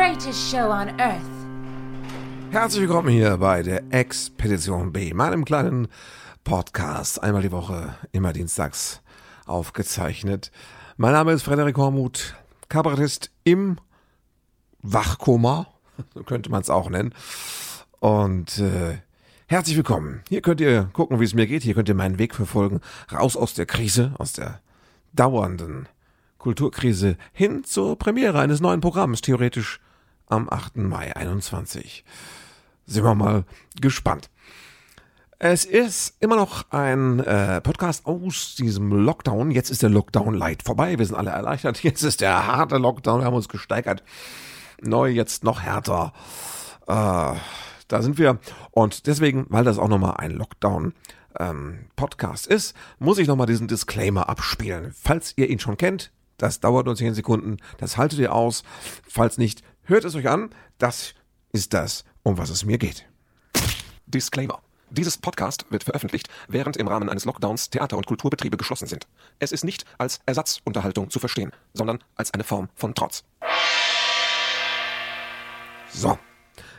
greatest show on earth. Herzlich willkommen hier bei der Expedition B, meinem kleinen Podcast. Einmal die Woche, immer dienstags aufgezeichnet. Mein Name ist Frederik Hormuth, Kabarettist im Wachkoma, so könnte man es auch nennen. Und äh, herzlich willkommen. Hier könnt ihr gucken, wie es mir geht. Hier könnt ihr meinen Weg verfolgen. Raus aus der Krise, aus der dauernden Kulturkrise hin zur Premiere eines neuen Programms, theoretisch am 8. Mai 21. Sind wir mal gespannt. Es ist immer noch ein äh, Podcast aus diesem Lockdown. Jetzt ist der Lockdown light vorbei. Wir sind alle erleichtert. Jetzt ist der harte Lockdown. Wir haben uns gesteigert. Neu, jetzt noch härter. Äh, da sind wir. Und deswegen, weil das auch nochmal ein Lockdown ähm, Podcast ist, muss ich nochmal diesen Disclaimer abspielen. Falls ihr ihn schon kennt, das dauert nur 10 Sekunden, das haltet ihr aus. Falls nicht, hört es euch an. Das ist das, um was es mir geht. Disclaimer. Dieses Podcast wird veröffentlicht, während im Rahmen eines Lockdowns Theater- und Kulturbetriebe geschlossen sind. Es ist nicht als Ersatzunterhaltung zu verstehen, sondern als eine Form von Trotz. So,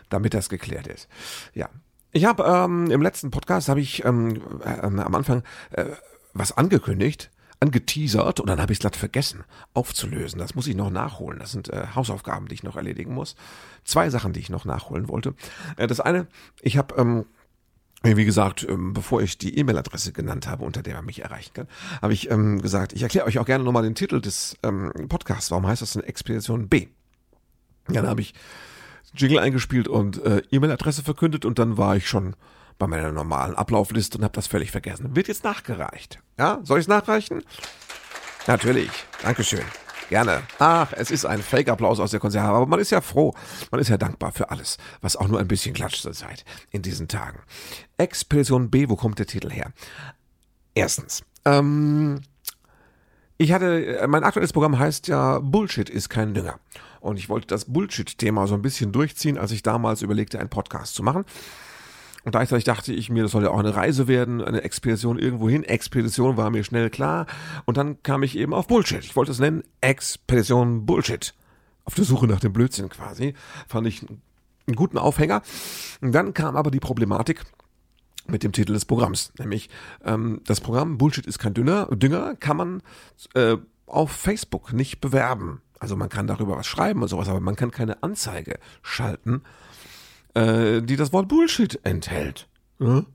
damit das geklärt ist. Ja, ich habe ähm, im letzten Podcast habe ich ähm, äh, am Anfang äh, was angekündigt, angeteasert und dann habe ich es glatt vergessen aufzulösen. Das muss ich noch nachholen. Das sind äh, Hausaufgaben, die ich noch erledigen muss. Zwei Sachen, die ich noch nachholen wollte. Äh, das eine, ich habe ähm, wie gesagt, ähm, bevor ich die E-Mail-Adresse genannt habe, unter der man mich erreichen kann, habe ich ähm, gesagt, ich erkläre euch auch gerne nochmal den Titel des ähm, Podcasts. Warum heißt das denn Expedition B? Dann habe ich Jingle eingespielt und äh, E-Mail-Adresse verkündet und dann war ich schon bei meiner normalen Ablaufliste und habe das völlig vergessen. Wird jetzt nachgereicht. Ja, soll ich es nachreichen? Natürlich. Dankeschön. Gerne. Ach, es ist ein Fake-Applaus aus der Konserve, aber man ist ja froh, man ist ja dankbar für alles, was auch nur ein bisschen klatscht zur Zeit in diesen Tagen. Expedition B, wo kommt der Titel her? Erstens, ähm, ich hatte, mein aktuelles Programm heißt ja Bullshit ist kein Dünger. Und ich wollte das Bullshit-Thema so ein bisschen durchziehen, als ich damals überlegte, einen Podcast zu machen. Und gleichzeitig dachte ich mir, das soll ja auch eine Reise werden, eine Expedition irgendwo hin. Expedition war mir schnell klar. Und dann kam ich eben auf Bullshit. Ich wollte es nennen Expedition Bullshit. Auf der Suche nach dem Blödsinn quasi. Fand ich einen guten Aufhänger. Und dann kam aber die Problematik mit dem Titel des Programms. Nämlich ähm, das Programm Bullshit ist kein Dünger, Dünger kann man äh, auf Facebook nicht bewerben. Also man kann darüber was schreiben und sowas, aber man kann keine Anzeige schalten äh, die das Wort Bullshit enthält. Ja?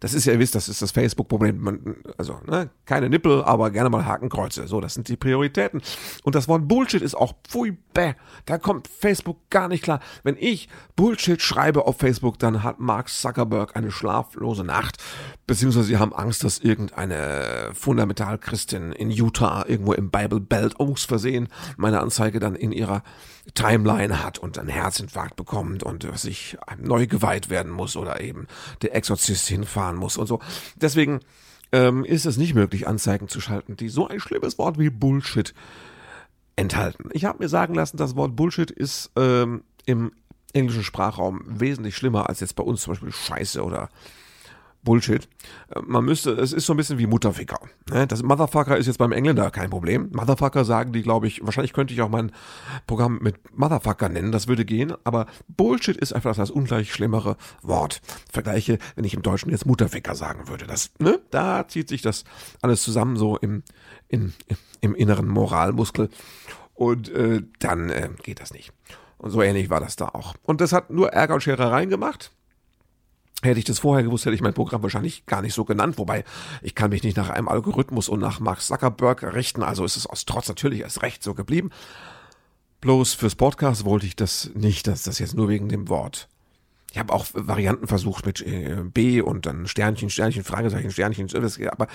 Das ist ja, ihr wisst, das ist das Facebook-Problem. Also, ne, keine Nippel, aber gerne mal Hakenkreuze. So, das sind die Prioritäten. Und das Wort Bullshit ist auch pfui, bäh. Da kommt Facebook gar nicht klar. Wenn ich Bullshit schreibe auf Facebook, dann hat Mark Zuckerberg eine schlaflose Nacht. Beziehungsweise sie haben Angst, dass irgendeine Fundamentalchristin in Utah irgendwo im Bible Belt aus Versehen meine Anzeige dann in ihrer Timeline hat und einen Herzinfarkt bekommt und sich neu geweiht werden muss oder eben der Exorzist hinfahren muss und so. Deswegen ähm, ist es nicht möglich, Anzeigen zu schalten, die so ein schlimmes Wort wie Bullshit enthalten. Ich habe mir sagen lassen, das Wort Bullshit ist ähm, im englischen Sprachraum wesentlich schlimmer als jetzt bei uns zum Beispiel Scheiße oder Bullshit. Äh, man müsste, es ist so ein bisschen wie Mutterficker. Ne? Das Motherfucker ist jetzt beim Engländer kein Problem. Motherfucker sagen die, glaube ich, wahrscheinlich könnte ich auch mein Programm mit Motherfucker nennen, das würde gehen, aber Bullshit ist einfach das ungleich schlimmere Wort. Vergleiche, wenn ich im Deutschen jetzt Mutterficker sagen würde. Das, ne? Da zieht sich das alles zusammen so im, in, im inneren Moralmuskel und äh, dann äh, geht das nicht. Und so ähnlich war das da auch. Und das hat nur Ärger und Scherereien gemacht. Hätte ich das vorher gewusst, hätte ich mein Programm wahrscheinlich gar nicht so genannt. Wobei, ich kann mich nicht nach einem Algorithmus und nach Mark Zuckerberg richten. Also ist es aus Trotz natürlich erst recht so geblieben. Bloß fürs Podcast wollte ich das nicht, dass das jetzt nur wegen dem Wort. Ich habe auch Varianten versucht mit äh, B und dann Sternchen, Sternchen, Fragezeichen, Sternchen. Aber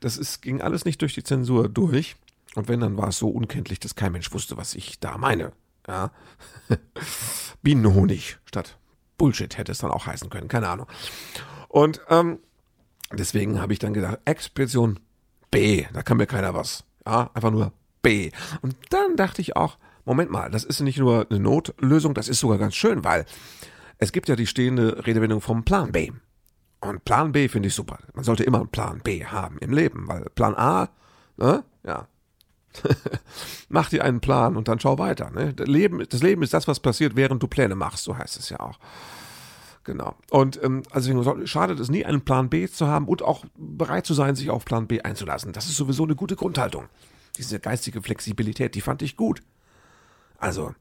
das ist, ging alles nicht durch die Zensur durch. Und wenn, dann war es so unkenntlich, dass kein Mensch wusste, was ich da meine. Ja. Bienenhonig statt Bullshit hätte es dann auch heißen können, keine Ahnung. Und ähm, deswegen habe ich dann gedacht, Expedition B, da kann mir keiner was. Ja, einfach nur B. Und dann dachte ich auch, Moment mal, das ist nicht nur eine Notlösung, das ist sogar ganz schön, weil es gibt ja die stehende Redewendung vom Plan B. Und Plan B finde ich super. Man sollte immer einen Plan B haben im Leben, weil Plan A, ne, ja, Mach dir einen Plan und dann schau weiter. Ne? Das, Leben, das Leben ist das, was passiert, während du Pläne machst, so heißt es ja auch. Genau. Und ähm, also schadet es nie, einen Plan B zu haben und auch bereit zu sein, sich auf Plan B einzulassen. Das ist sowieso eine gute Grundhaltung. Diese geistige Flexibilität, die fand ich gut. Also,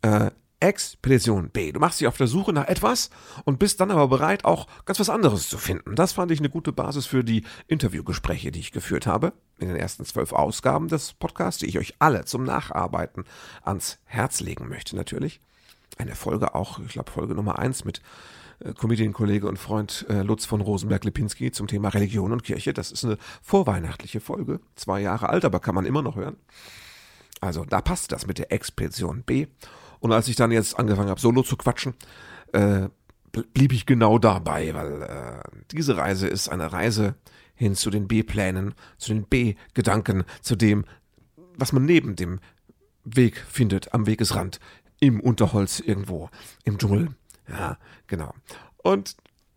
äh, Expedition B. Du machst dich auf der Suche nach etwas und bist dann aber bereit, auch ganz was anderes zu finden. Das fand ich eine gute Basis für die Interviewgespräche, die ich geführt habe in den ersten zwölf Ausgaben des Podcasts, die ich euch alle zum Nacharbeiten ans Herz legen möchte, natürlich. Eine Folge auch, ich glaube, Folge Nummer eins mit äh, Comedian-Kollege und Freund äh, Lutz von Rosenberg-Lipinski zum Thema Religion und Kirche. Das ist eine vorweihnachtliche Folge, zwei Jahre alt, aber kann man immer noch hören. Also da passt das mit der Expedition B. Und als ich dann jetzt angefangen habe, solo zu quatschen, äh, blieb ich genau dabei, weil äh, diese Reise ist eine Reise hin zu den B-Plänen, zu den B-Gedanken, zu dem, was man neben dem Weg findet, am Wegesrand, im Unterholz irgendwo, im Dschungel. Ja, genau. Und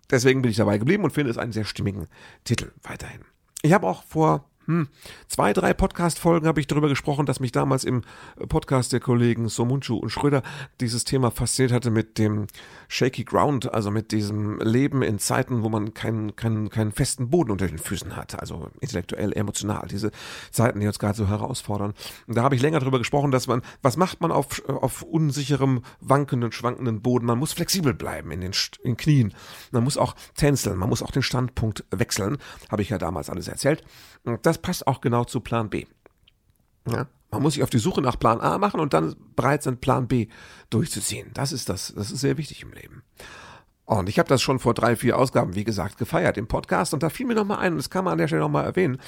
deswegen bin ich dabei geblieben und finde es einen sehr stimmigen Titel weiterhin. Ich habe auch vor hm, zwei, drei Podcast-Folgen habe ich darüber gesprochen, dass mich damals im Podcast der Kollegen Somunchu und Schröder dieses Thema fasziniert hatte mit dem Shaky Ground, also mit diesem Leben in Zeiten, wo man keinen, keinen, keinen festen Boden unter den Füßen hat, also intellektuell, emotional, diese Zeiten, die uns gerade so herausfordern. Und da habe ich länger darüber gesprochen, dass man, was macht man auf, auf unsicherem, wankenden, schwankenden Boden? Man muss flexibel bleiben in den, in Knien. Man muss auch tänzeln, man muss auch den Standpunkt wechseln. Habe ich ja damals alles erzählt. Und das passt auch genau zu Plan B. Ja? Man muss sich auf die Suche nach Plan A machen und dann bereit sein, Plan B durchzuziehen. Das ist das, das ist sehr wichtig im Leben. Und ich habe das schon vor drei, vier Ausgaben, wie gesagt, gefeiert im Podcast und da fiel mir nochmal ein, und das kann man an der Stelle nochmal erwähnen.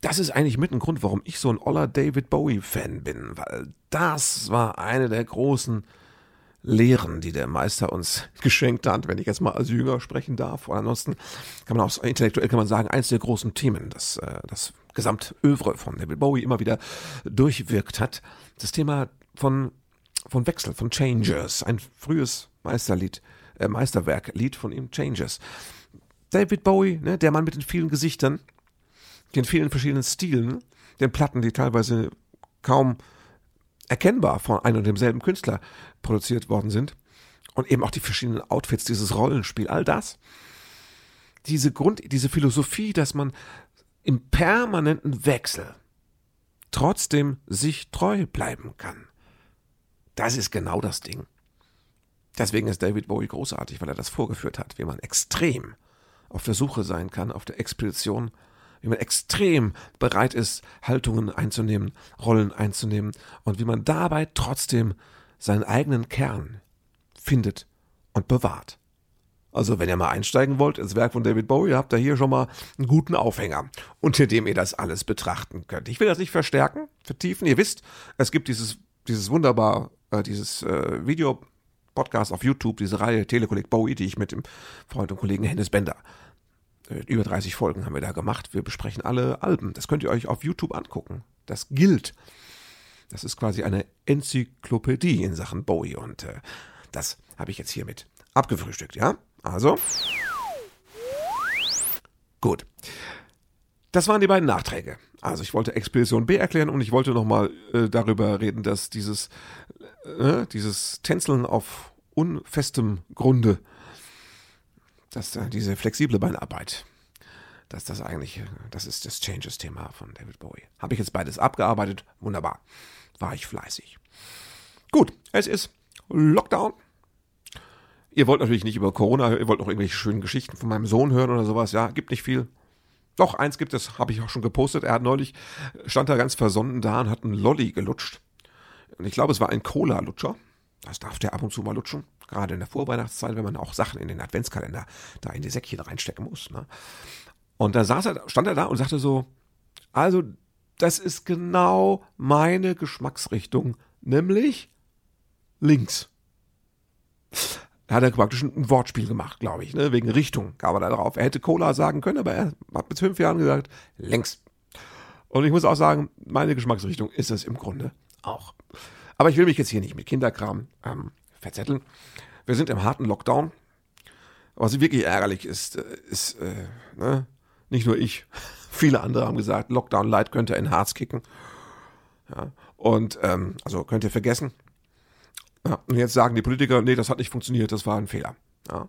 Das ist eigentlich mit ein Grund, warum ich so ein Oller David Bowie-Fan bin, weil das war eine der großen Lehren, die der Meister uns geschenkt hat, wenn ich jetzt mal als Jünger sprechen darf. Und ansonsten kann man auch intellektuell kann man sagen, eins der großen Themen, das äh, das Gesamtövre von David Bowie immer wieder durchwirkt hat. Das Thema von, von Wechsel, von Changes, ein frühes Meisterlied, äh, Meisterwerk, Lied von ihm, Changes. David Bowie, ne, der Mann mit den vielen Gesichtern, den vielen verschiedenen Stilen, den Platten, die teilweise kaum erkennbar von einem und demselben Künstler produziert worden sind. Und eben auch die verschiedenen Outfits, dieses Rollenspiel, all das. Diese Grund, diese Philosophie, dass man im permanenten Wechsel trotzdem sich treu bleiben kann. Das ist genau das Ding. Deswegen ist David Bowie großartig, weil er das vorgeführt hat, wie man extrem auf der Suche sein kann, auf der Expedition wie man extrem bereit ist, Haltungen einzunehmen, Rollen einzunehmen und wie man dabei trotzdem seinen eigenen Kern findet und bewahrt. Also wenn ihr mal einsteigen wollt ins Werk von David Bowie, habt ihr hier schon mal einen guten Aufhänger, unter dem ihr das alles betrachten könnt. Ich will das nicht verstärken, vertiefen. Ihr wisst, es gibt dieses, dieses wunderbar, äh, dieses äh, Video Podcast auf YouTube, diese Reihe Telekolleg Bowie, die ich mit dem Freund und Kollegen Hennes Bender über 30 Folgen haben wir da gemacht. Wir besprechen alle Alben. Das könnt ihr euch auf YouTube angucken. Das gilt. Das ist quasi eine Enzyklopädie in Sachen Bowie und äh, das habe ich jetzt hiermit abgefrühstückt, ja? Also. Gut. Das waren die beiden Nachträge. Also ich wollte Expedition B erklären und ich wollte nochmal äh, darüber reden, dass dieses, äh, dieses Tänzeln auf unfestem Grunde dass diese flexible Beinarbeit, dass das eigentlich, das ist das Changes-Thema von David Bowie. Habe ich jetzt beides abgearbeitet, wunderbar. War ich fleißig. Gut, es ist Lockdown. Ihr wollt natürlich nicht über Corona, ihr wollt noch irgendwelche schönen Geschichten von meinem Sohn hören oder sowas. Ja, gibt nicht viel. Doch, eins gibt es, habe ich auch schon gepostet. Er hat neulich, stand da ganz versonnen da und hat einen Lolli gelutscht. Und ich glaube, es war ein Cola-Lutscher. Das darf der ab und zu mal lutschen. Gerade in der Vorweihnachtszeit, wenn man auch Sachen in den Adventskalender da in die Säckchen reinstecken muss. Ne? Und da saß er, stand er da und sagte so, also, das ist genau meine Geschmacksrichtung, nämlich links. Da hat er praktisch ein Wortspiel gemacht, glaube ich, ne? wegen Richtung kam er da drauf. Er hätte Cola sagen können, aber er hat mit fünf Jahren gesagt, links. Und ich muss auch sagen, meine Geschmacksrichtung ist es im Grunde auch. Aber ich will mich jetzt hier nicht mit Kinderkram ähm, verzetteln. Wir sind im harten Lockdown. Was wirklich ärgerlich ist, äh, ist äh, ne? nicht nur ich Viele andere haben gesagt, Lockdown Light könnte in Harz kicken. Ja, und ähm, also könnt ihr vergessen. Ja, und jetzt sagen die Politiker, nee, das hat nicht funktioniert, das war ein Fehler. Ja.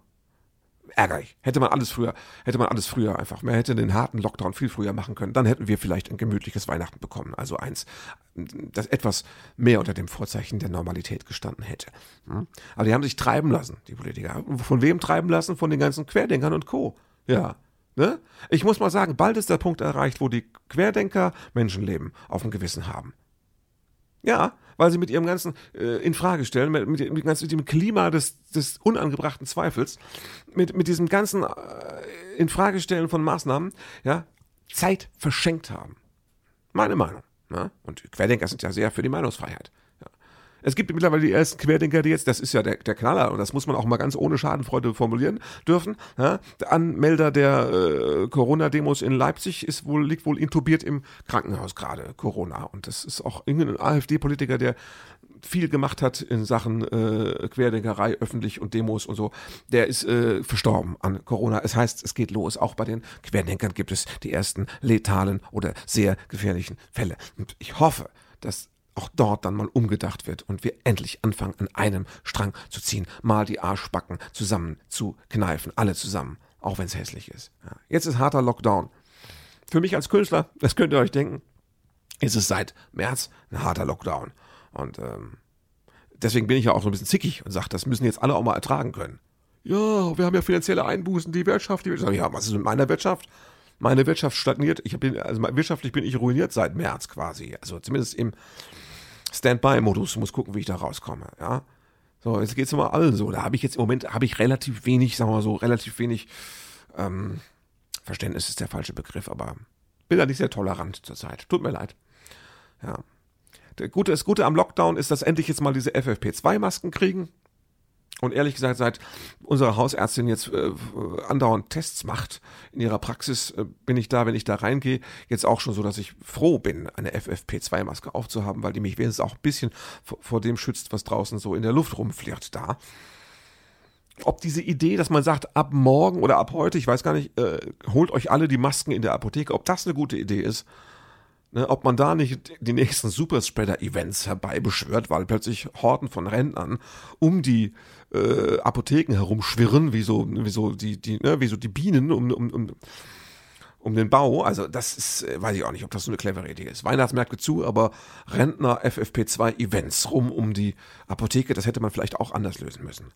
Ärgerlich. Hätte man alles früher, hätte man alles früher einfach, man hätte den harten Lockdown viel früher machen können, dann hätten wir vielleicht ein gemütliches Weihnachten bekommen. Also eins, das etwas mehr unter dem Vorzeichen der Normalität gestanden hätte. Hm? Aber die haben sich treiben lassen, die Politiker. Von wem treiben lassen? Von den ganzen Querdenkern und Co. Ja. Ne? Ich muss mal sagen, bald ist der Punkt erreicht, wo die Querdenker Menschenleben auf dem Gewissen haben. Ja, weil sie mit ihrem ganzen äh, in Frage stellen, mit, mit, mit, mit dem Klima des, des unangebrachten Zweifels, mit, mit diesem ganzen äh, in Frage stellen von Maßnahmen, ja, Zeit verschenkt haben. Meine Meinung. Ja? Und Querdenker sind ja sehr für die Meinungsfreiheit. Es gibt mittlerweile die ersten Querdenker, die jetzt, das ist ja der, der Knaller, und das muss man auch mal ganz ohne Schadenfreude formulieren dürfen. Ja, der Anmelder der äh, Corona-Demos in Leipzig ist wohl, liegt wohl intubiert im Krankenhaus gerade, Corona. Und das ist auch irgendein AfD-Politiker, der viel gemacht hat in Sachen äh, Querdenkerei, öffentlich und Demos und so, der ist äh, verstorben an Corona. Es heißt, es geht los. Auch bei den Querdenkern gibt es die ersten letalen oder sehr gefährlichen Fälle. Und ich hoffe, dass auch dort dann mal umgedacht wird und wir endlich anfangen, an einem Strang zu ziehen, mal die Arschbacken zusammen zu kneifen, alle zusammen, auch wenn es hässlich ist. Ja. Jetzt ist harter Lockdown. Für mich als Künstler, das könnt ihr euch denken, ist es seit März ein harter Lockdown. Und ähm, deswegen bin ich ja auch so ein bisschen zickig und sage, das müssen jetzt alle auch mal ertragen können. Ja, wir haben ja finanzielle Einbußen, die Wirtschaft, die Wirtschaft. Ja, was ist mit meiner Wirtschaft? Meine Wirtschaft stagniert. Ich bin, also wirtschaftlich bin ich ruiniert seit März quasi. Also zumindest im Standby-Modus, muss gucken, wie ich da rauskomme, ja. So, jetzt geht's immer allen so. Da habe ich jetzt im Moment, ich relativ wenig, sagen wir so, relativ wenig, ähm, Verständnis ist der falsche Begriff, aber bin da nicht sehr tolerant zurzeit. Tut mir leid. Ja. Der Gute, das Gute am Lockdown ist, dass endlich jetzt mal diese FFP2-Masken kriegen. Und ehrlich gesagt, seit unsere Hausärztin jetzt äh, andauernd Tests macht in ihrer Praxis, äh, bin ich da, wenn ich da reingehe, jetzt auch schon so, dass ich froh bin, eine FFP2-Maske aufzuhaben, weil die mich wenigstens auch ein bisschen vor, dem schützt, was draußen so in der Luft rumflirt da. Ob diese Idee, dass man sagt, ab morgen oder ab heute, ich weiß gar nicht, äh, holt euch alle die Masken in der Apotheke, ob das eine gute Idee ist, Ne, ob man da nicht die nächsten Superspreader-Events herbeibeschwört, weil plötzlich Horden von Rentnern um die äh, Apotheken herumschwirren, wie so, wie so die, die, ne, wie so die Bienen um, um, um, um den Bau. Also das ist, äh, weiß ich auch nicht, ob das so eine clevere Idee ist. Weihnachtsmärkte zu, aber Rentner FFP2-Events rum um die Apotheke, das hätte man vielleicht auch anders lösen müssen.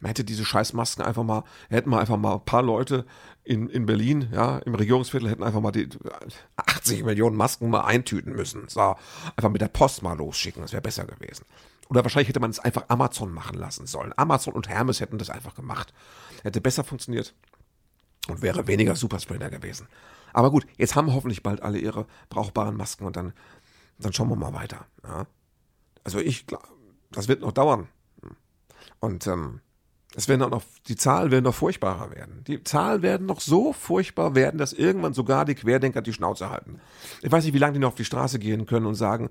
Man hätte diese Scheißmasken einfach mal, hätten wir einfach mal ein paar Leute in, in Berlin, ja, im Regierungsviertel hätten einfach mal die 80 Millionen Masken mal eintüten müssen. So, einfach mit der Post mal losschicken, das wäre besser gewesen. Oder wahrscheinlich hätte man es einfach Amazon machen lassen sollen. Amazon und Hermes hätten das einfach gemacht. Hätte besser funktioniert und wäre weniger Superspreader gewesen. Aber gut, jetzt haben hoffentlich bald alle ihre brauchbaren Masken und dann, dann schauen wir mal weiter. Ja. Also ich, das wird noch dauern. Und ähm, es werden auch noch, die Zahlen werden noch furchtbarer werden. Die Zahlen werden noch so furchtbar werden, dass irgendwann sogar die Querdenker die Schnauze halten. Ich weiß nicht, wie lange die noch auf die Straße gehen können und sagen,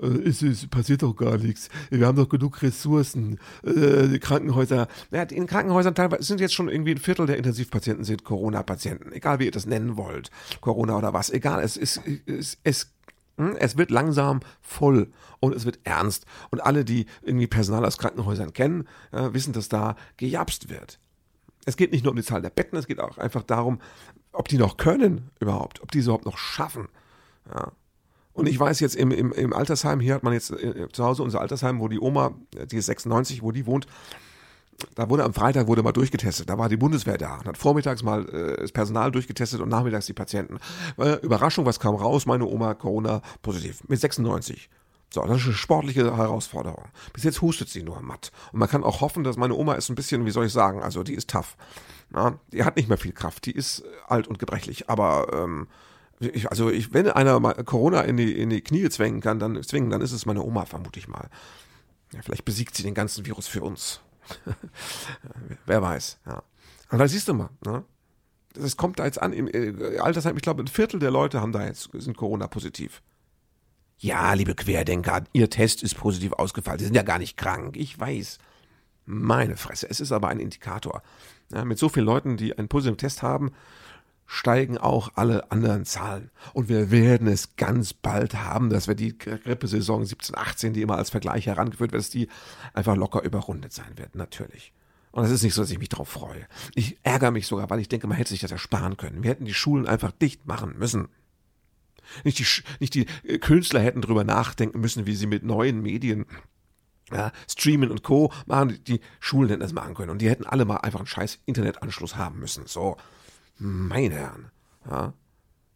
äh, es, es passiert doch gar nichts. Wir haben doch genug Ressourcen. Äh, die Krankenhäuser, ja, in Krankenhäusern teilweise sind jetzt schon irgendwie ein Viertel der Intensivpatienten sind Corona-Patienten. Egal wie ihr das nennen wollt. Corona oder was. Egal, es ist, es, es hm? Es wird langsam voll und es wird ernst. Und alle, die irgendwie Personal aus Krankenhäusern kennen, äh, wissen, dass da gejapst wird. Es geht nicht nur um die Zahl der Betten, es geht auch einfach darum, ob die noch können überhaupt, ob die es überhaupt noch schaffen. Ja. Und ich weiß jetzt im, im, im Altersheim, hier hat man jetzt äh, zu Hause unser Altersheim, wo die Oma, die ist 96, wo die wohnt, da wurde am Freitag wurde mal durchgetestet. Da war die Bundeswehr da und hat vormittags mal äh, das Personal durchgetestet und nachmittags die Patienten. Äh, Überraschung, was kam raus? Meine Oma Corona positiv mit 96. So, das ist eine sportliche Herausforderung. Bis jetzt hustet sie nur matt. Und man kann auch hoffen, dass meine Oma ist ein bisschen, wie soll ich sagen, also die ist tough. Ja, die hat nicht mehr viel Kraft, die ist alt und gebrechlich, aber ähm, ich, also ich, wenn einer mal Corona in die, in die Knie zwingen kann, dann zwingen, dann ist es meine Oma, vermute ich mal. Ja, vielleicht besiegt sie den ganzen Virus für uns. Wer weiß, ja. Und da siehst du mal, ne? Das kommt da jetzt an, im äh, Altersheim, ich glaube, ein Viertel der Leute haben da jetzt, sind Corona-positiv. Ja, liebe Querdenker, Ihr Test ist positiv ausgefallen. Sie sind ja gar nicht krank. Ich weiß. Meine Fresse. Es ist aber ein Indikator. Ja, mit so vielen Leuten, die einen positiven Test haben, steigen auch alle anderen Zahlen. Und wir werden es ganz bald haben, dass wir die Grippesaison 17, 18, die immer als Vergleich herangeführt wird, dass die einfach locker überrundet sein wird, natürlich. Und es ist nicht so, dass ich mich darauf freue. Ich ärgere mich sogar, weil ich denke, man hätte sich das ersparen können. Wir hätten die Schulen einfach dicht machen müssen. Nicht die, nicht die äh, Künstler hätten drüber nachdenken müssen, wie sie mit neuen Medien ja, Streamen und Co. machen, die Schulen hätten das machen können. Und die hätten alle mal einfach einen scheiß Internetanschluss haben müssen. So, meine Herren. Ja.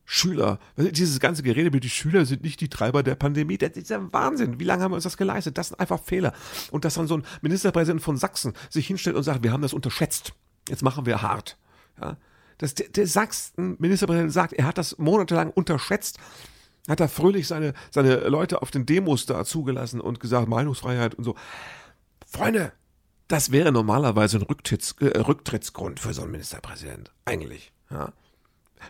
Schüler, dieses ganze Gerede mit die Schüler sind nicht die Treiber der Pandemie, das ist ja Wahnsinn. Wie lange haben wir uns das geleistet? Das sind einfach Fehler. Und dass dann so ein Ministerpräsident von Sachsen sich hinstellt und sagt, wir haben das unterschätzt. Jetzt machen wir hart. Ja. Dass der, der Sachsen-Ministerpräsident sagt, er hat das monatelang unterschätzt, hat er fröhlich seine, seine Leute auf den Demos da zugelassen und gesagt, Meinungsfreiheit und so. Freunde, das wäre normalerweise ein Rücktritts, äh, Rücktrittsgrund für so einen Ministerpräsident. Eigentlich. Ja.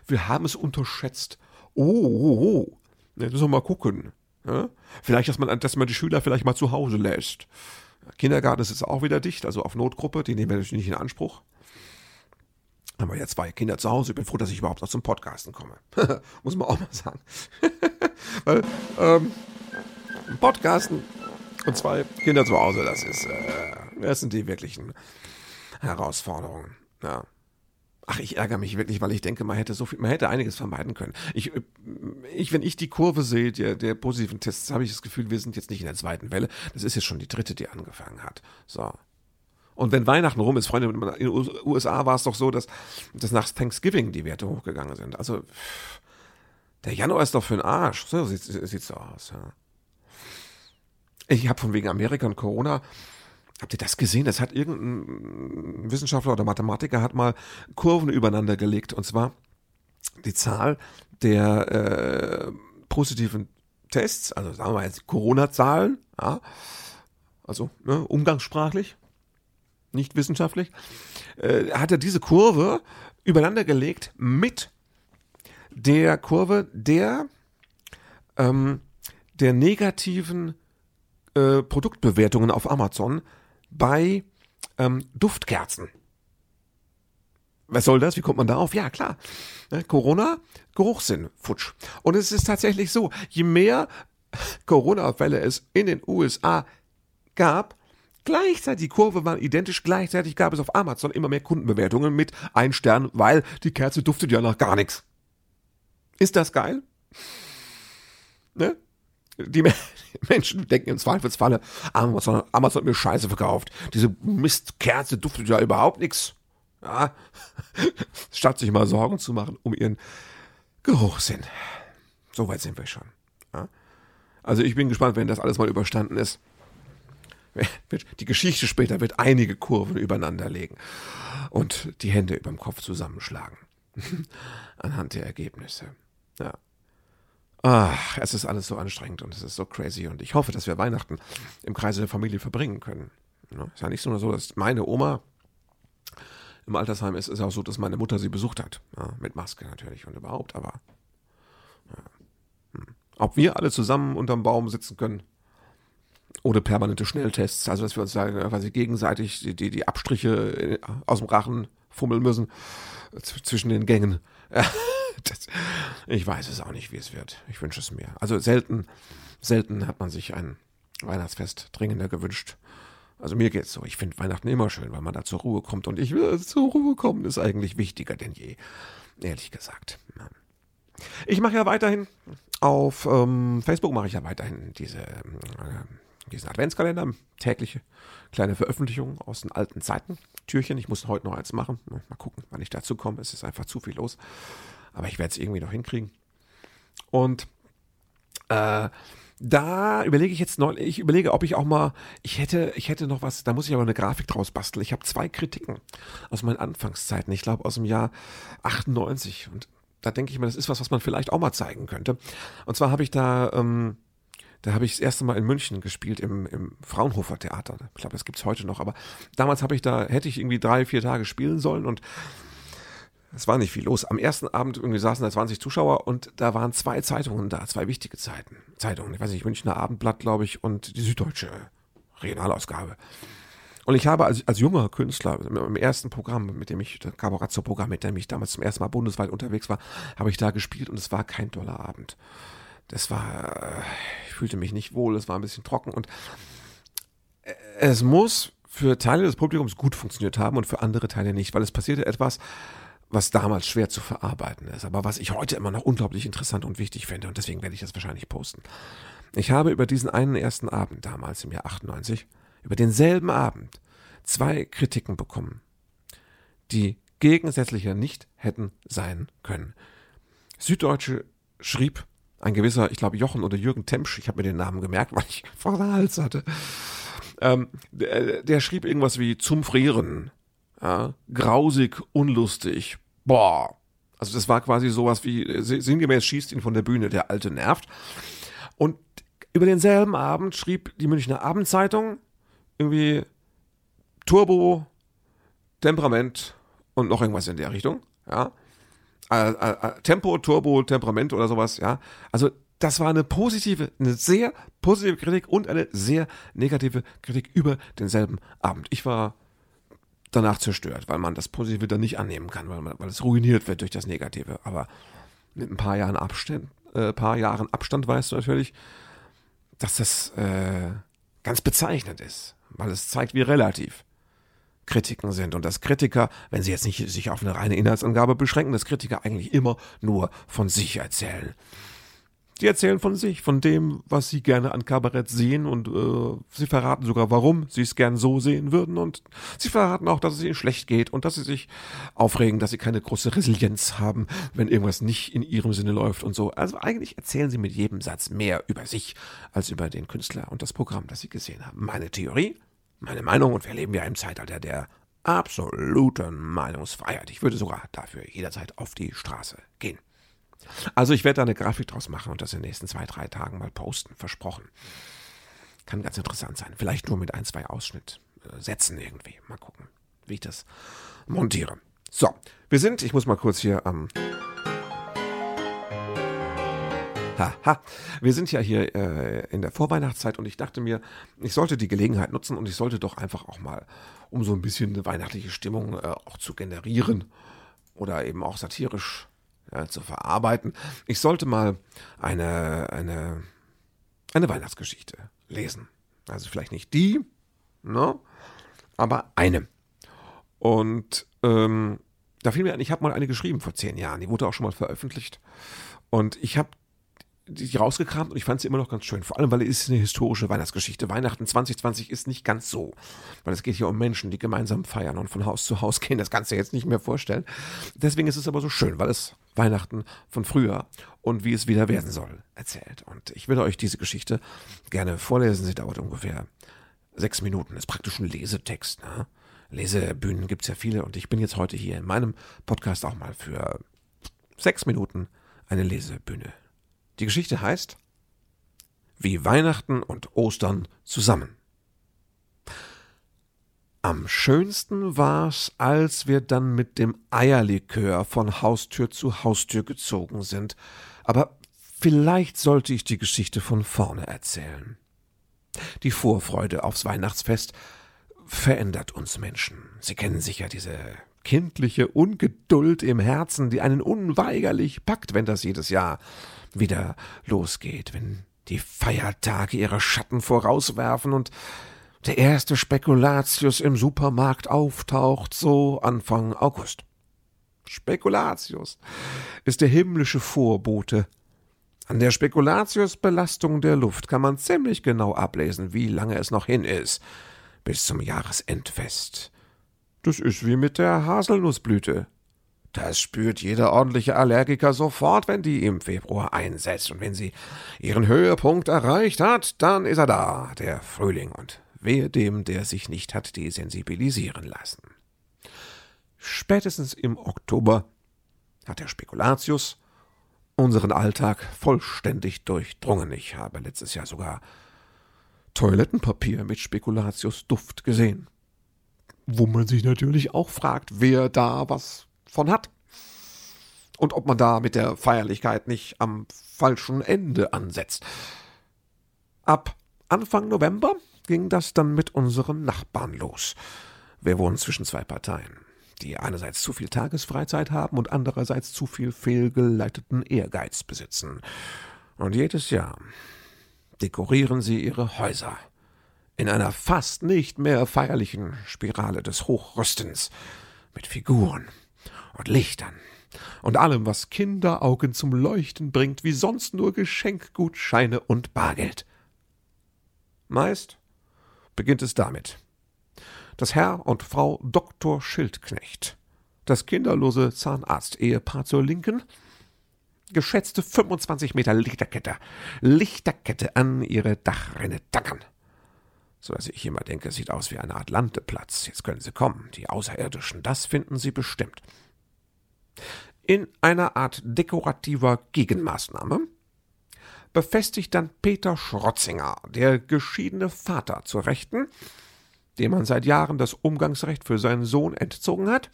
Wir haben es unterschätzt. Oh, oh, oh. Jetzt müssen wir mal gucken. Ja? Vielleicht, dass man, dass man die Schüler vielleicht mal zu Hause lässt. Kindergarten ist jetzt auch wieder dicht, also auf Notgruppe, die nehmen wir natürlich nicht in Anspruch. Haben wir ja zwei Kinder zu Hause. Ich bin froh, dass ich überhaupt noch zum Podcasten komme. Muss man auch mal sagen. Weil, ähm, Podcasten und zwei Kinder zu Hause, das ist, äh, das sind die wirklichen Herausforderungen. Ja. Ach, ich ärgere mich wirklich, weil ich denke, man hätte so viel, man hätte einiges vermeiden können. Ich, ich wenn ich die Kurve sehe, der, der positiven Tests, habe ich das Gefühl, wir sind jetzt nicht in der zweiten Welle. Das ist jetzt schon die dritte, die angefangen hat. So. Und wenn Weihnachten rum ist, Freunde, in den USA war es doch so, dass, dass nach Thanksgiving die Werte hochgegangen sind. Also, der Januar ist doch für den Arsch. So sieht es so aus, ja. Ich habe von wegen Amerika und Corona, habt ihr das gesehen? Das hat irgendein Wissenschaftler oder Mathematiker hat mal Kurven übereinander gelegt. Und zwar die Zahl der äh, positiven Tests, also sagen wir jetzt Corona-Zahlen, ja, also ne, umgangssprachlich, nicht wissenschaftlich, äh, hat er diese Kurve übereinander gelegt mit der Kurve der, ähm, der negativen äh, Produktbewertungen auf Amazon bei ähm, Duftkerzen. Was soll das? Wie kommt man darauf? Ja, klar. Ne, Corona, Geruchssinn, futsch. Und es ist tatsächlich so, je mehr Corona-Fälle es in den USA gab, Gleichzeitig, die Kurve war identisch, gleichzeitig gab es auf Amazon immer mehr Kundenbewertungen mit ein Stern, weil die Kerze duftet ja nach gar nichts. Ist das geil? Ne? Die Menschen denken im Zweifelsfalle, Amazon, Amazon hat mir Scheiße verkauft. Diese Mistkerze duftet ja überhaupt nichts. Ja? Statt sich mal Sorgen zu machen um ihren Geruchssinn. So weit sind wir schon. Ja? Also ich bin gespannt, wenn das alles mal überstanden ist die Geschichte später wird einige Kurven übereinander legen und die Hände über dem Kopf zusammenschlagen. Anhand der Ergebnisse. Ja. Ach, es ist alles so anstrengend und es ist so crazy und ich hoffe, dass wir Weihnachten im Kreise der Familie verbringen können. Ja, ist ja nicht nur so, dass meine Oma im Altersheim ist, ist auch so, dass meine Mutter sie besucht hat. Ja, mit Maske natürlich und überhaupt, aber ja. hm. ob wir alle zusammen unterm Baum sitzen können, ohne permanente Schnelltests, also dass wir uns da quasi gegenseitig die, die, die Abstriche äh, aus dem Rachen fummeln müssen zwischen den Gängen. Das, ich weiß es auch nicht, wie es wird. Ich wünsche es mir. Also selten, selten hat man sich ein Weihnachtsfest dringender gewünscht. Also mir geht's so. Ich finde Weihnachten immer schön, weil man da zur Ruhe kommt. Und ich will zur Ruhe kommen, ist eigentlich wichtiger denn je. Ehrlich gesagt. Ich mache ja weiterhin auf ähm, Facebook mache ich ja weiterhin diese äh, diesen Adventskalender, tägliche kleine Veröffentlichungen aus den alten Zeiten. Türchen, ich muss heute noch eins machen. Mal gucken, wann ich dazu komme. Es ist einfach zu viel los. Aber ich werde es irgendwie noch hinkriegen. Und äh, da überlege ich jetzt neu, ich überlege, ob ich auch mal, ich hätte, ich hätte noch was, da muss ich aber eine Grafik draus basteln. Ich habe zwei Kritiken aus meinen Anfangszeiten, ich glaube aus dem Jahr 98. Und da denke ich mir, das ist was, was man vielleicht auch mal zeigen könnte. Und zwar habe ich da ähm, da habe ich das erste Mal in München gespielt im, im Fraunhofer Theater. Ich glaube, das gibt es heute noch. Aber damals habe ich da, hätte ich irgendwie drei, vier Tage spielen sollen und es war nicht viel los. Am ersten Abend irgendwie saßen da 20 Zuschauer und da waren zwei Zeitungen da, zwei wichtige Zeiten. Zeitungen, ich weiß nicht, Münchner Abendblatt, glaube ich, und die Süddeutsche Regionalausgabe. Und ich habe als, als junger Künstler im erersten Programm, mit dem ich, das Cabarazzo-Programm, mit dem ich damals zum ersten Mal bundesweit unterwegs war, habe ich da gespielt und es war kein toller Abend. Das war, ich fühlte mich nicht wohl, es war ein bisschen trocken und äh, es muss für Teile des Publikums gut funktioniert haben und für andere Teile nicht, weil es passierte etwas, was damals schwer zu verarbeiten ist, aber was ich heute immer noch unglaublich interessant und wichtig finde und deswegen werde ich das wahrscheinlich posten. Ich habe über diesen einen ersten Abend damals im Jahr 98, über denselben Abend, zwei Kritiken bekommen, die gegensätzlicher nicht hätten sein können. Süddeutsche schrieb, ein gewisser, ich glaube Jochen oder Jürgen Temsch, ich habe mir den Namen gemerkt, weil ich vor der Hals hatte, ähm, der, der, schrieb irgendwas wie zum Frieren, ja, grausig, unlustig, boah. Also das war quasi sowas wie, sinngemäß schießt ihn von der Bühne, der Alte nervt. Und über denselben Abend schrieb die Münchner Abendzeitung irgendwie Turbo, Temperament und noch irgendwas in der Richtung, ja. Äh, äh, äh, Tempo, Turbo, Temperament oder sowas, ja. Also das war eine positive, eine sehr positive Kritik und eine sehr negative Kritik über denselben Abend. Ich war danach zerstört, weil man das Positive dann nicht annehmen kann, weil, man, weil es ruiniert wird durch das Negative. Aber mit ein paar Jahren Abstand, äh, paar Jahren Abstand weißt du natürlich, dass das äh, ganz bezeichnend ist, weil es zeigt, wie relativ Kritiken sind und dass Kritiker, wenn sie jetzt nicht sich auf eine reine Inhaltsangabe beschränken, dass Kritiker eigentlich immer nur von sich erzählen. Die erzählen von sich, von dem, was sie gerne an Kabarett sehen und äh, sie verraten sogar, warum sie es gern so sehen würden und sie verraten auch, dass es ihnen schlecht geht und dass sie sich aufregen, dass sie keine große Resilienz haben, wenn irgendwas nicht in ihrem Sinne läuft und so. Also eigentlich erzählen sie mit jedem Satz mehr über sich als über den Künstler und das Programm, das sie gesehen haben. Meine Theorie, meine Meinung und wir leben ja im Zeitalter der absoluten Meinungsfreiheit. Ich würde sogar dafür jederzeit auf die Straße gehen. Also ich werde da eine Grafik draus machen und das in den nächsten zwei, drei Tagen mal posten, versprochen. Kann ganz interessant sein. Vielleicht nur mit ein, zwei Ausschnittsätzen äh, irgendwie. Mal gucken, wie ich das montiere. So, wir sind, ich muss mal kurz hier am... Ähm Haha, wir sind ja hier äh, in der Vorweihnachtszeit und ich dachte mir, ich sollte die Gelegenheit nutzen und ich sollte doch einfach auch mal, um so ein bisschen eine weihnachtliche Stimmung äh, auch zu generieren oder eben auch satirisch ja, zu verarbeiten. Ich sollte mal eine, eine, eine Weihnachtsgeschichte lesen. Also vielleicht nicht die, ne? aber eine. Und ähm, da fiel mir ein, ich habe mal eine geschrieben vor zehn Jahren. Die wurde auch schon mal veröffentlicht. Und ich habe die rausgekramt und ich fand sie immer noch ganz schön. Vor allem, weil es ist eine historische Weihnachtsgeschichte. Weihnachten 2020 ist nicht ganz so. Weil es geht hier um Menschen, die gemeinsam feiern und von Haus zu Haus gehen. Das kannst du dir jetzt nicht mehr vorstellen. Deswegen ist es aber so schön, weil es Weihnachten von früher und wie es wieder werden soll erzählt. Und ich würde euch diese Geschichte gerne vorlesen. Sie dauert ungefähr sechs Minuten. Ist praktisch ein Lesetext. Ne? Lesebühnen gibt's ja viele und ich bin jetzt heute hier in meinem Podcast auch mal für sechs Minuten eine Lesebühne. Die Geschichte heißt Wie Weihnachten und Ostern zusammen. Am schönsten war's, als wir dann mit dem Eierlikör von Haustür zu Haustür gezogen sind. Aber vielleicht sollte ich die Geschichte von vorne erzählen. Die Vorfreude aufs Weihnachtsfest verändert uns Menschen. Sie kennen sicher diese kindliche Ungeduld im Herzen, die einen unweigerlich packt, wenn das jedes Jahr wieder losgeht, wenn die Feiertage ihre Schatten vorauswerfen und der erste Spekulatius im Supermarkt auftaucht, so Anfang August. Spekulatius ist der himmlische Vorbote. An der Spekulatius-Belastung der Luft kann man ziemlich genau ablesen, wie lange es noch hin ist, bis zum Jahresendfest. Das ist wie mit der Haselnussblüte. Das spürt jeder ordentliche Allergiker sofort, wenn die im Februar einsetzt. Und wenn sie ihren Höhepunkt erreicht hat, dann ist er da, der Frühling. Und wehe dem, der sich nicht hat desensibilisieren lassen. Spätestens im Oktober hat der Spekulatius unseren Alltag vollständig durchdrungen. Ich habe letztes Jahr sogar Toilettenpapier mit Spekulatius-Duft gesehen. Wo man sich natürlich auch fragt, wer da was von hat. Und ob man da mit der Feierlichkeit nicht am falschen Ende ansetzt. Ab Anfang November ging das dann mit unseren Nachbarn los. Wir wohnen zwischen zwei Parteien, die einerseits zu viel Tagesfreizeit haben und andererseits zu viel fehlgeleiteten Ehrgeiz besitzen. Und jedes Jahr dekorieren sie ihre Häuser in einer fast nicht mehr feierlichen Spirale des Hochrüstens mit Figuren und Lichtern und allem, was Kinderaugen zum Leuchten bringt, wie sonst nur Geschenkgutscheine und Bargeld. Meist beginnt es damit, dass Herr und Frau Dr. Schildknecht, das kinderlose Zahnarzt-Ehepaar zur Linken, geschätzte 25 Meter Lichterkette, Lichterkette an ihre Dachrinne tackern. So dass ich immer denke, sieht aus wie eine Art Landeplatz. Jetzt können sie kommen, die Außerirdischen, das finden sie bestimmt. In einer Art dekorativer Gegenmaßnahme befestigt dann Peter Schrotzinger, der geschiedene Vater zur Rechten, dem man seit Jahren das Umgangsrecht für seinen Sohn entzogen hat,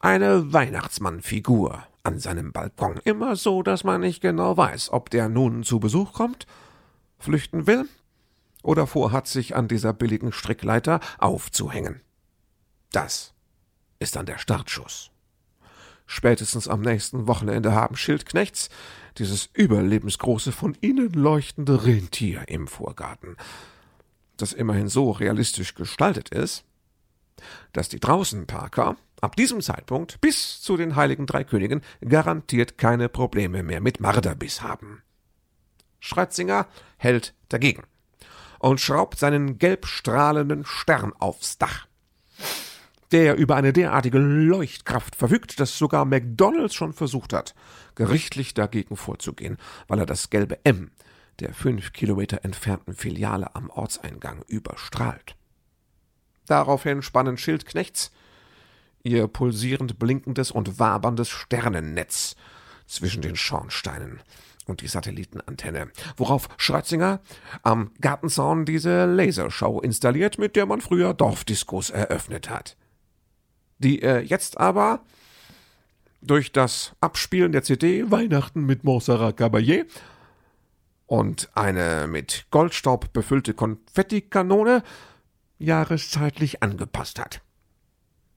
eine Weihnachtsmannfigur an seinem Balkon. Immer so, dass man nicht genau weiß, ob der nun zu Besuch kommt, flüchten will oder vorhat, sich an dieser billigen Strickleiter aufzuhängen. Das ist dann der Startschuss. Spätestens am nächsten Wochenende haben Schildknechts dieses überlebensgroße, von ihnen leuchtende Rentier im Vorgarten, das immerhin so realistisch gestaltet ist, dass die Draußenparker ab diesem Zeitpunkt bis zu den Heiligen Drei Königen garantiert keine Probleme mehr mit Marderbiss haben. Schreitzinger hält dagegen und schraubt seinen gelb strahlenden Stern aufs Dach der über eine derartige Leuchtkraft verfügt, dass sogar McDonalds schon versucht hat, gerichtlich dagegen vorzugehen, weil er das gelbe M der fünf Kilometer entfernten Filiale am Ortseingang überstrahlt. Daraufhin spannen Schildknechts ihr pulsierend blinkendes und waberndes Sternennetz zwischen den Schornsteinen und die Satellitenantenne, worauf Schratzinger am Gartenzaun diese Lasershow installiert, mit der man früher Dorfdiskos eröffnet hat die er jetzt aber durch das Abspielen der CD Weihnachten mit Montserrat Caballé und eine mit Goldstaub befüllte Konfettikanone jahreszeitlich angepasst hat.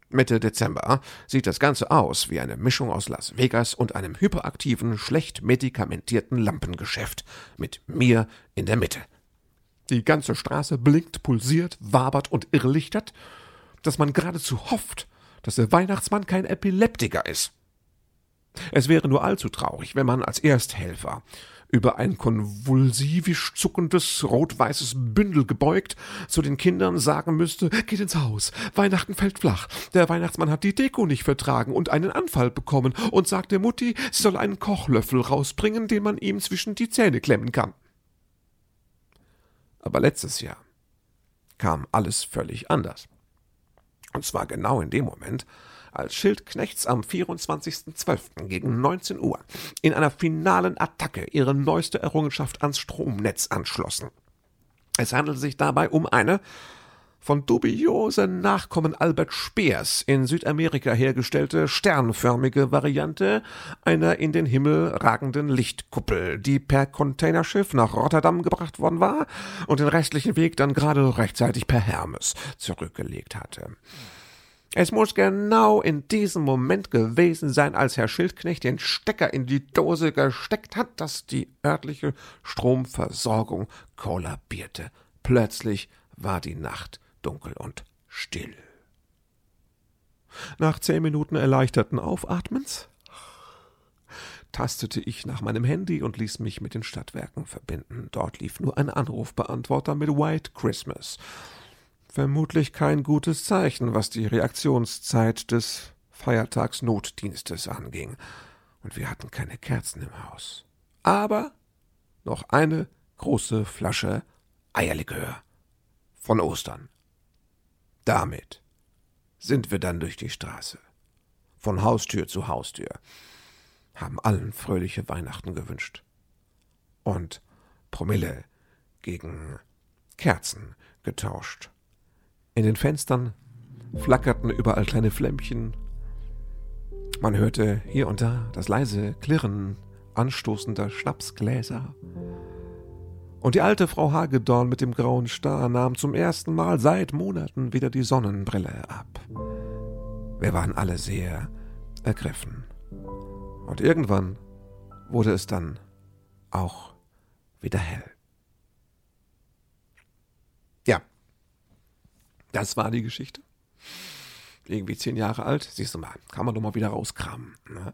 Mitte Dezember sieht das Ganze aus wie eine Mischung aus Las Vegas und einem hyperaktiven, schlecht medikamentierten Lampengeschäft mit mir in der Mitte. Die ganze Straße blinkt, pulsiert, wabert und irrlichtert, dass man geradezu hofft, dass der Weihnachtsmann kein Epileptiker ist. Es wäre nur allzu traurig, wenn man als Ersthelfer über ein konvulsivisch zuckendes rot-weißes Bündel gebeugt zu den Kindern sagen müsste, geht ins Haus, Weihnachten fällt flach, der Weihnachtsmann hat die Deko nicht vertragen und einen Anfall bekommen und sagt der Mutti, sie soll einen Kochlöffel rausbringen, den man ihm zwischen die Zähne klemmen kann. Aber letztes Jahr kam alles völlig anders. Und zwar genau in dem Moment, als Schildknechts am 24.12. gegen 19 Uhr in einer finalen Attacke ihre neueste Errungenschaft ans Stromnetz anschlossen. Es handelt sich dabei um eine von dubiosen Nachkommen Albert Speers in Südamerika hergestellte sternförmige Variante einer in den Himmel ragenden Lichtkuppel, die per Containerschiff nach Rotterdam gebracht worden war und den restlichen Weg dann gerade rechtzeitig per Hermes zurückgelegt hatte. Es muss genau in diesem Moment gewesen sein, als Herr Schildknecht den Stecker in die Dose gesteckt hat, dass die örtliche Stromversorgung kollabierte. Plötzlich war die Nacht dunkel und still. Nach zehn Minuten erleichterten Aufatmens tastete ich nach meinem Handy und ließ mich mit den Stadtwerken verbinden. Dort lief nur ein Anrufbeantworter mit White Christmas. Vermutlich kein gutes Zeichen, was die Reaktionszeit des Feiertagsnotdienstes anging. Und wir hatten keine Kerzen im Haus. Aber noch eine große Flasche Eierlikör von Ostern. Damit sind wir dann durch die Straße, von Haustür zu Haustür, haben allen fröhliche Weihnachten gewünscht und Promille gegen Kerzen getauscht. In den Fenstern flackerten überall kleine Flämmchen. Man hörte hier und da das leise Klirren anstoßender Schnapsgläser. Und die alte Frau Hagedorn mit dem grauen Star nahm zum ersten Mal seit Monaten wieder die Sonnenbrille ab. Wir waren alle sehr ergriffen. Und irgendwann wurde es dann auch wieder hell. Ja, das war die Geschichte. Irgendwie zehn Jahre alt, siehst du mal, kann man doch mal wieder rauskramen. Ne?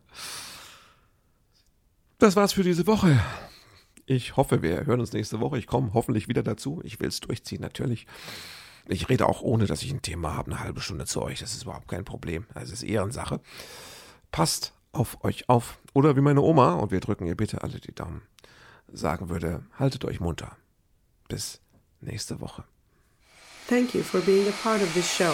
Das war's für diese Woche. Ich hoffe, wir hören uns nächste Woche. Ich komme hoffentlich wieder dazu. Ich will es durchziehen, natürlich. Ich rede auch ohne, dass ich ein Thema habe, eine halbe Stunde zu euch. Das ist überhaupt kein Problem. Das ist Ehrensache. Passt auf euch auf. Oder wie meine Oma, und wir drücken ihr bitte alle die Daumen, sagen würde, haltet euch munter. Bis nächste Woche. Thank you for being a part of this show.